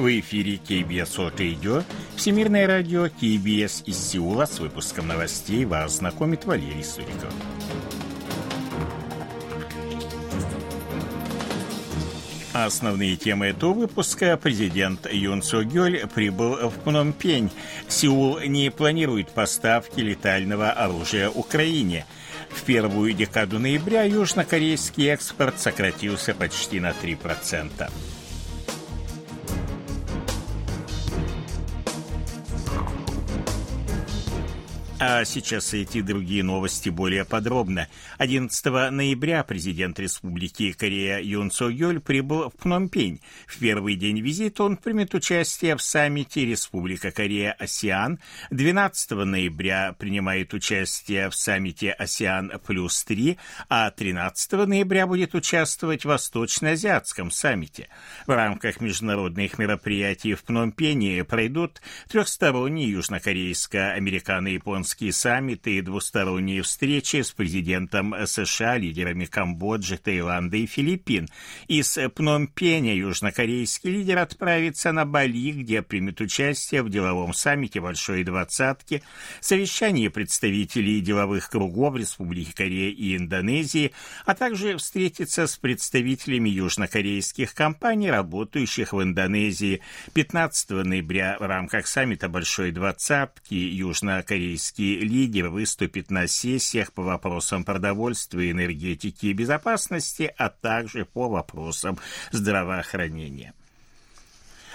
В эфире KBS World Radio, Всемирное радио KBS из Сеула с выпуском новостей вас знакомит Валерий Суриков. Основные темы этого выпуска. Президент Юн Су Гёль прибыл в Пномпень. Сеул не планирует поставки летального оружия Украине. В первую декаду ноября южнокорейский экспорт сократился почти на 3%. А сейчас эти другие новости более подробно. 11 ноября президент Республики Корея Юн Со Йоль прибыл в Пномпень. В первый день визита он примет участие в саммите Республика Корея АСИАН. 12 ноября принимает участие в саммите АСИАН плюс 3, а 13 ноября будет участвовать в Восточно-Азиатском саммите. В рамках международных мероприятий в Пномпене пройдут трехсторонние южнокорейско-американо-японские Парижские саммиты и двусторонние встречи с президентом США, лидерами Камбоджи, Таиланда и Филиппин. Из Пномпеня южнокорейский лидер отправится на Бали, где примет участие в деловом саммите Большой Двадцатки, совещании представителей деловых кругов Республики Корея и Индонезии, а также встретится с представителями южнокорейских компаний, работающих в Индонезии. 15 ноября в рамках саммита Большой Двадцатки южнокорейский Российский лидер выступит на сессиях по вопросам продовольствия, энергетики и безопасности, а также по вопросам здравоохранения.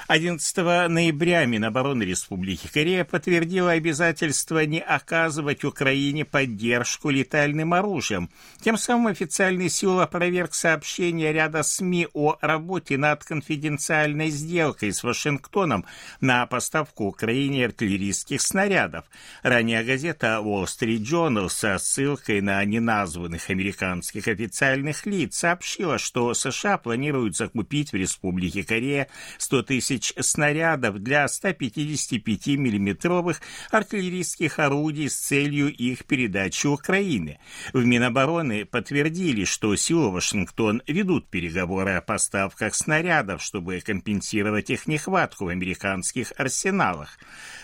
11 ноября Минобороны Республики Корея подтвердила обязательство не оказывать Украине поддержку летальным оружием. Тем самым официальный Сеул опроверг сообщение ряда СМИ о работе над конфиденциальной сделкой с Вашингтоном на поставку Украине артиллерийских снарядов. Ранее газета Wall Street Journal со ссылкой на неназванных американских официальных лиц сообщила, что США планируют закупить в Республике Корея 100 тысяч тысяч снарядов для 155 миллиметровых артиллерийских орудий с целью их передачи Украине. В Минобороны подтвердили, что силы Вашингтон ведут переговоры о поставках снарядов, чтобы компенсировать их нехватку в американских арсеналах.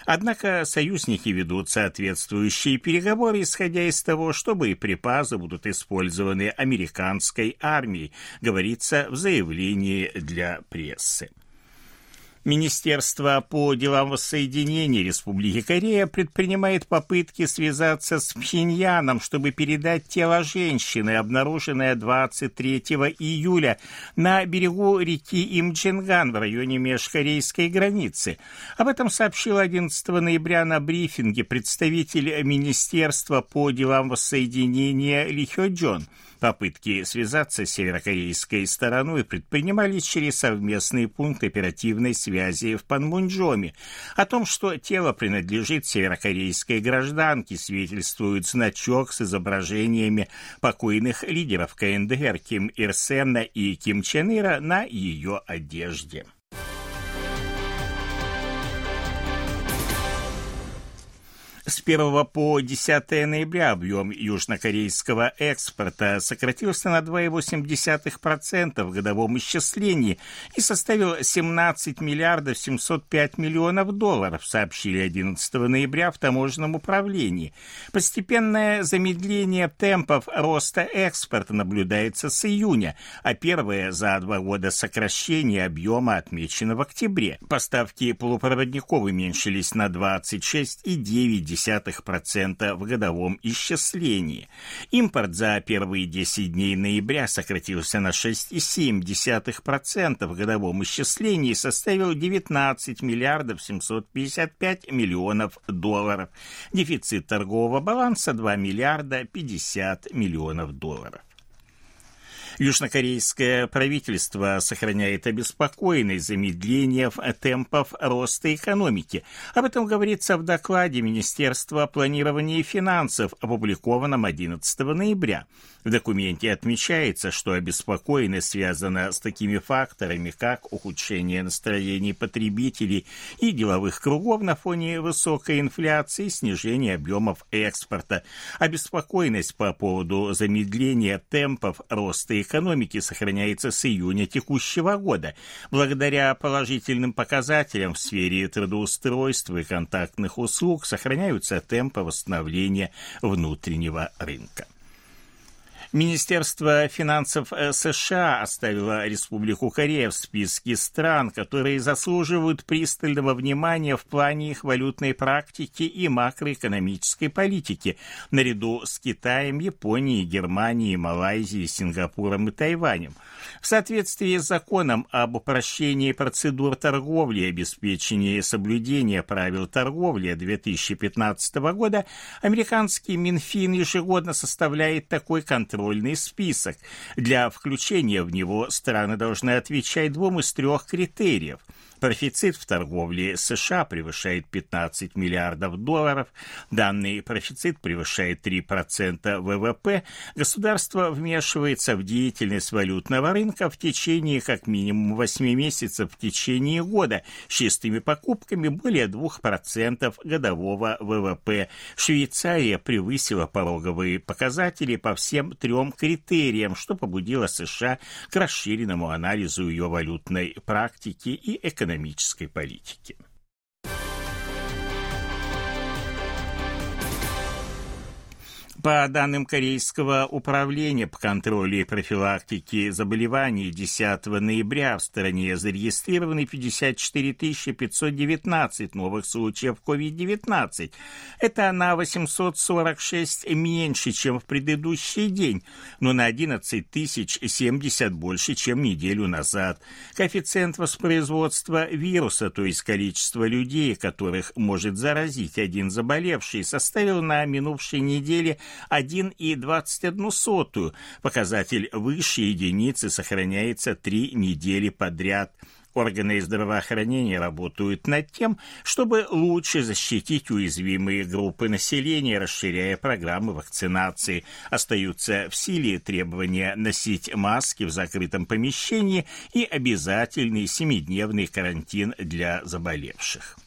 Однако союзники ведут соответствующие переговоры, исходя из того, что боеприпасы будут использованы американской армией, говорится в заявлении для прессы. Министерство по делам воссоединения Республики Корея предпринимает попытки связаться с Пхеньяном, чтобы передать тело женщины, обнаруженное 23 июля на берегу реки Имджинган в районе межкорейской границы. Об этом сообщил 11 ноября на брифинге представитель Министерства по делам воссоединения Ли Хё Джон. Попытки связаться с северокорейской стороной предпринимались через совместный пункт оперативной связи в Панмунджоме. О том, что тело принадлежит северокорейской гражданке, свидетельствует значок с изображениями покойных лидеров КНДР Ким Ир Сена и Ким Чен Ира на ее одежде. С 1 по 10 ноября объем южнокорейского экспорта сократился на 2,8% в годовом исчислении и составил 17 миллиардов 705 миллионов долларов, сообщили 11 ноября в таможенном управлении. Постепенное замедление темпов роста экспорта наблюдается с июня, а первое за два года сокращение объема отмечено в октябре. Поставки полупроводников уменьшились на 26,9 0,2% в годовом исчислении. Импорт за первые 10 дней ноября сократился на 6,7% в годовом исчислении и составил 19 миллиардов 755 миллионов долларов. Дефицит торгового баланса 2 миллиарда 50 миллионов долларов. Южнокорейское правительство сохраняет обеспокоенность замедлением темпов роста экономики. Об этом говорится в докладе Министерства планирования и финансов, опубликованном 11 ноября. В документе отмечается, что обеспокоенность связана с такими факторами, как ухудшение настроений потребителей и деловых кругов на фоне высокой инфляции снижения объемов экспорта. Обеспокоенность по поводу замедления темпов роста экономики экономики сохраняется с июня текущего года. Благодаря положительным показателям в сфере трудоустройства и контактных услуг сохраняются темпы восстановления внутреннего рынка. Министерство финансов э, США оставило Республику Корея в списке стран, которые заслуживают пристального внимания в плане их валютной практики и макроэкономической политики, наряду с Китаем, Японией, Германией, Малайзией, Сингапуром и Тайванем. В соответствии с законом об упрощении процедур торговли и обеспечении соблюдения правил торговли 2015 года, американский Минфин ежегодно составляет такой контроль контрольный список. Для включения в него страны должны отвечать двум из трех критериев – Профицит в торговле США превышает 15 миллиардов долларов. Данный профицит превышает 3% ВВП. Государство вмешивается в деятельность валютного рынка в течение как минимум 8 месяцев в течение года с чистыми покупками более 2% годового ВВП. Швейцария превысила пороговые показатели по всем трем критериям, что побудило США к расширенному анализу ее валютной практики и экономики экономической политики. По данным Корейского управления по контролю и профилактике заболеваний 10 ноября в стране зарегистрированы 54 519 новых случаев COVID-19. Это на 846 меньше, чем в предыдущий день, но на 11 тысяч 70 больше, чем неделю назад. Коэффициент воспроизводства вируса, то есть количество людей, которых может заразить один заболевший, составил на минувшей неделе 1,21. Показатель выше единицы сохраняется три недели подряд. Органы здравоохранения работают над тем, чтобы лучше защитить уязвимые группы населения, расширяя программы вакцинации. Остаются в силе требования носить маски в закрытом помещении и обязательный семидневный карантин для заболевших.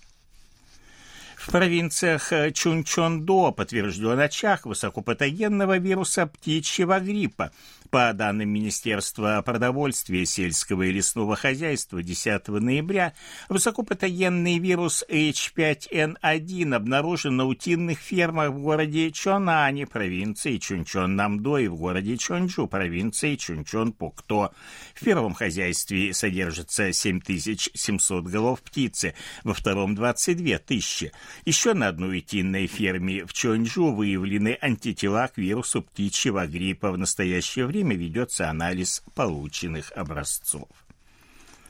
В провинциях э, Чунчондо подтвержден очаг высокопатогенного вируса птичьего гриппа. По данным Министерства продовольствия, сельского и лесного хозяйства 10 ноября, высокопатогенный вирус H5N1 обнаружен на утиных фермах в городе Чонане, провинции Чунчон-Намдо и в городе Чонджу, провинции Чунчон-Пукто. В первом хозяйстве содержится 7700 голов птицы, во втором 22 тысячи. Еще на одной утиной ферме в Чонджу выявлены антитела к вирусу птичьего гриппа. В настоящее время ведется анализ полученных образцов.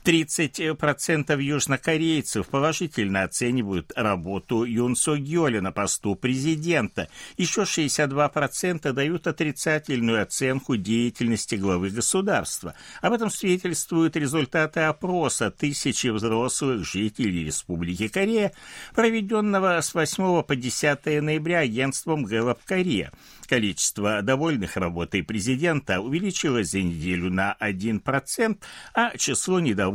30% южнокорейцев положительно оценивают работу Юн Со Гёля на посту президента. Еще 62% дают отрицательную оценку деятельности главы государства. Об этом свидетельствуют результаты опроса тысячи взрослых жителей Республики Корея, проведенного с 8 по 10 ноября агентством Гэллоп Корея. Количество довольных работой президента увеличилось за неделю на 1%, а число недовольных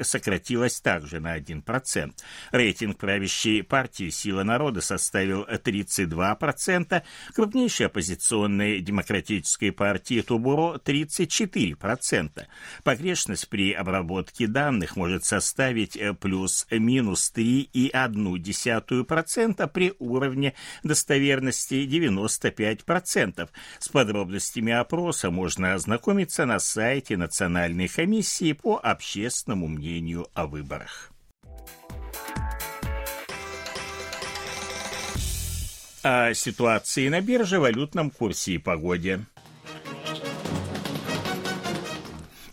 сократилось также на 1%. Рейтинг правящей партии «Сила народа» составил 32%, крупнейшей оппозиционной демократической партии «Тубуро» 34%. Погрешность при обработке данных может составить плюс-минус 3,1% при уровне достоверности 95%. 10%. С подробностями опроса можно ознакомиться на сайте Национальной комиссии по общественному мнению о выборах. О ситуации на бирже, валютном курсе и погоде.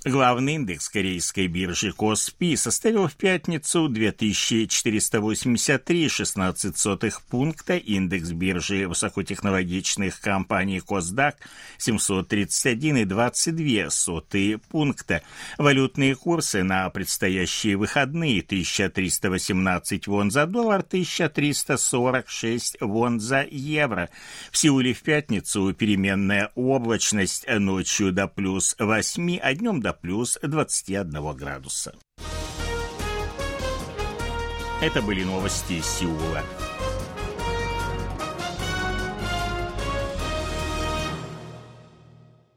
Главный индекс корейской биржи Коспи составил в пятницу 2483,16 пункта, индекс биржи высокотехнологичных компаний Косдак 731,22 пункта. Валютные курсы на предстоящие выходные 1318 вон за доллар, 1346 вон за евро. В Сеуле в пятницу переменная облачность ночью до плюс 8, а днем до плюс 21 градуса. Это были новости Сеула.